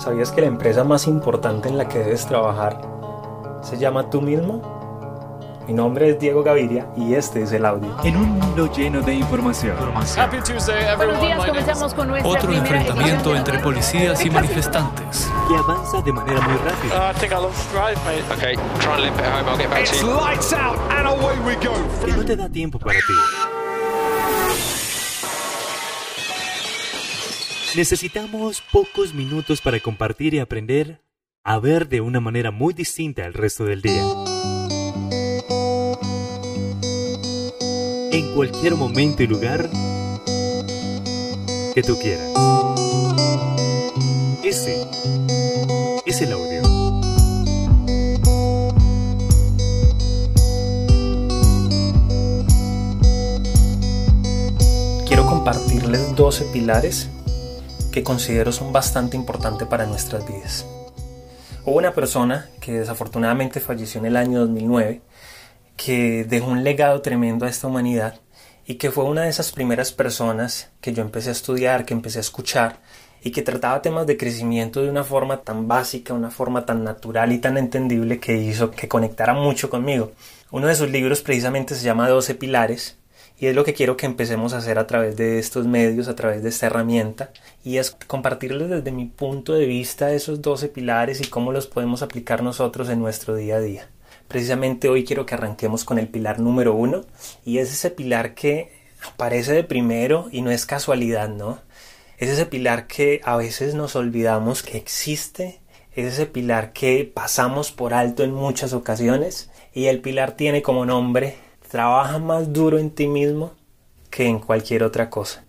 ¿Sabías que la empresa más importante en la que debes trabajar se llama tú mismo? Mi nombre es Diego Gaviria y este es el audio. En un mundo lleno de información. Buenos días, comenzamos con nuestra Otro enfrentamiento entre policías y manifestantes. Que avanza de manera muy rápida. I think I lost drive, mate. Okay, try and limp it home. I'll get back to you. lights out and away we go. Que no te da tiempo para ti. Necesitamos pocos minutos para compartir y aprender a ver de una manera muy distinta el resto del día. En cualquier momento y lugar que tú quieras. Ese es el audio. Quiero compartirles 12 pilares que considero son bastante importantes para nuestras vidas. Hubo una persona que desafortunadamente falleció en el año 2009 que dejó un legado tremendo a esta humanidad y que fue una de esas primeras personas que yo empecé a estudiar, que empecé a escuchar y que trataba temas de crecimiento de una forma tan básica, una forma tan natural y tan entendible que hizo que conectara mucho conmigo. Uno de sus libros precisamente se llama 12 pilares y es lo que quiero que empecemos a hacer a través de estos medios, a través de esta herramienta, y es compartirles desde mi punto de vista esos 12 pilares y cómo los podemos aplicar nosotros en nuestro día a día. Precisamente hoy quiero que arranquemos con el pilar número uno, y es ese pilar que aparece de primero y no es casualidad, ¿no? Es ese pilar que a veces nos olvidamos que existe, es ese pilar que pasamos por alto en muchas ocasiones, y el pilar tiene como nombre trabaja más duro en ti mismo que en cualquier otra cosa.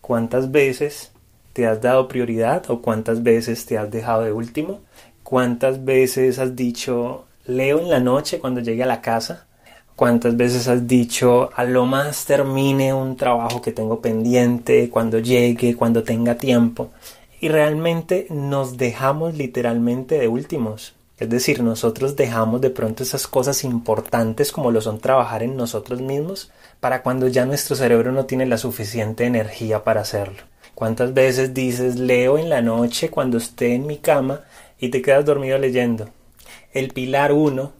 ¿Cuántas veces te has dado prioridad o cuántas veces te has dejado de último? ¿Cuántas veces has dicho leo en la noche cuando llegue a la casa? ¿Cuántas veces has dicho a lo más termine un trabajo que tengo pendiente, cuando llegue, cuando tenga tiempo? Y realmente nos dejamos literalmente de últimos. Es decir, nosotros dejamos de pronto esas cosas importantes como lo son trabajar en nosotros mismos para cuando ya nuestro cerebro no tiene la suficiente energía para hacerlo. ¿Cuántas veces dices leo en la noche cuando esté en mi cama y te quedas dormido leyendo? El pilar 1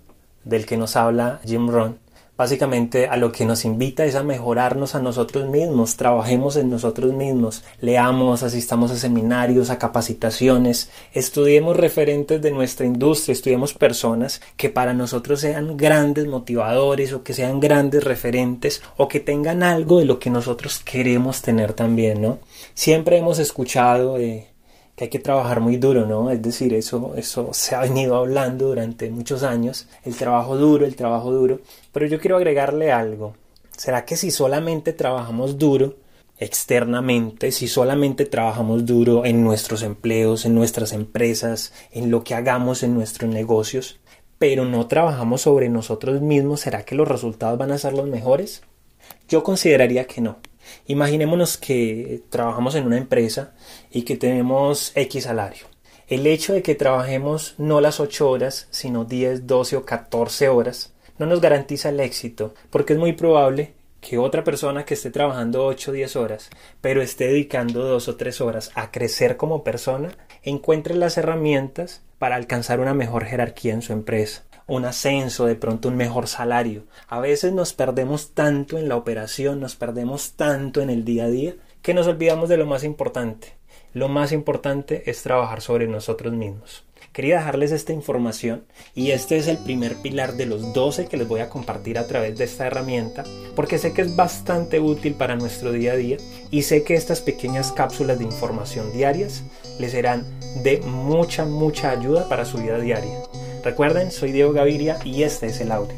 del que nos habla Jim Rohn básicamente a lo que nos invita es a mejorarnos a nosotros mismos, trabajemos en nosotros mismos, leamos, asistamos a seminarios, a capacitaciones, estudiemos referentes de nuestra industria, estudiemos personas que para nosotros sean grandes motivadores o que sean grandes referentes o que tengan algo de lo que nosotros queremos tener también, ¿no? Siempre hemos escuchado que hay que trabajar muy duro, ¿no? Es decir, eso, eso se ha venido hablando durante muchos años, el trabajo duro, el trabajo duro, pero yo quiero agregarle algo. ¿Será que si solamente trabajamos duro externamente, si solamente trabajamos duro en nuestros empleos, en nuestras empresas, en lo que hagamos en nuestros negocios, pero no trabajamos sobre nosotros mismos, ¿será que los resultados van a ser los mejores? Yo consideraría que no. Imaginémonos que trabajamos en una empresa y que tenemos X salario. El hecho de que trabajemos no las 8 horas, sino 10, 12 o 14 horas, no nos garantiza el éxito, porque es muy probable que otra persona que esté trabajando 8 o 10 horas, pero esté dedicando 2 o 3 horas a crecer como persona, encuentre las herramientas para alcanzar una mejor jerarquía en su empresa, un ascenso, de pronto un mejor salario. A veces nos perdemos tanto en la operación, nos perdemos tanto en el día a día, que nos olvidamos de lo más importante. Lo más importante es trabajar sobre nosotros mismos. Quería dejarles esta información y este es el primer pilar de los 12 que les voy a compartir a través de esta herramienta porque sé que es bastante útil para nuestro día a día y sé que estas pequeñas cápsulas de información diarias les serán de mucha, mucha ayuda para su vida diaria. Recuerden, soy Diego Gaviria y este es el audio.